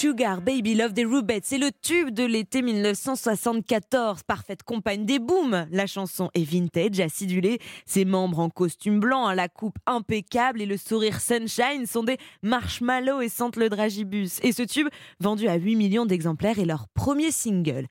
Sugar Baby Love des Rubettes, c'est le tube de l'été 1974, parfaite compagne des booms. La chanson est vintage, acidulée, ses membres en costume blanc, à la coupe impeccable et le sourire sunshine sont des marshmallows et sentent le dragibus. Et ce tube, vendu à 8 millions d'exemplaires, est leur premier single.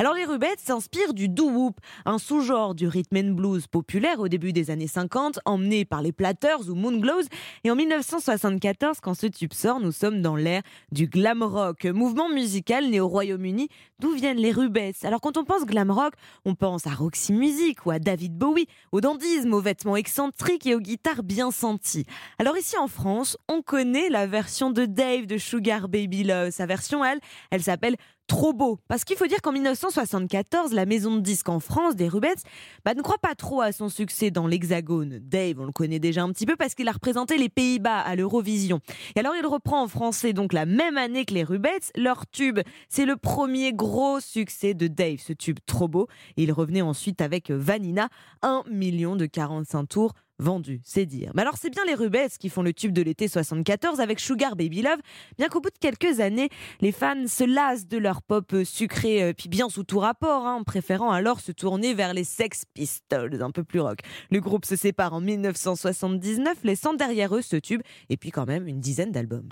Alors les Rubettes s'inspirent du doo-wop, un sous-genre du rhythm and blues populaire au début des années 50, emmené par les Platters ou Moonglows. Et en 1974, quand ce tube sort, nous sommes dans l'ère du glam rock, mouvement musical né au Royaume-Uni. D'où viennent les Rubettes? Alors quand on pense glam rock, on pense à Roxy Music ou à David Bowie, au dandisme, aux vêtements excentriques et aux guitares bien senties. Alors ici en France, on connaît la version de Dave de Sugar Baby Love. Sa version, elle, elle s'appelle trop beau. Parce qu'il faut dire qu'en 1974, la maison de disques en France des Rubettes bah, ne croit pas trop à son succès dans l'Hexagone. Dave, on le connaît déjà un petit peu parce qu'il a représenté les Pays-Bas à l'Eurovision. Et alors il reprend en français donc la même année que les Rubettes leur tube. C'est le premier gros succès de Dave, ce tube trop beau. Et il revenait ensuite avec Vanina, 1 million de 45 tours vendu, c'est dire. Mais alors c'est bien les Rubettes qui font le tube de l'été 74 avec Sugar Baby Love, bien qu'au bout de quelques années, les fans se lassent de leur pop sucré, euh, puis bien sous tout rapport, hein, préférant alors se tourner vers les Sex Pistols, un peu plus rock. Le groupe se sépare en 1979, laissant derrière eux ce tube, et puis quand même une dizaine d'albums.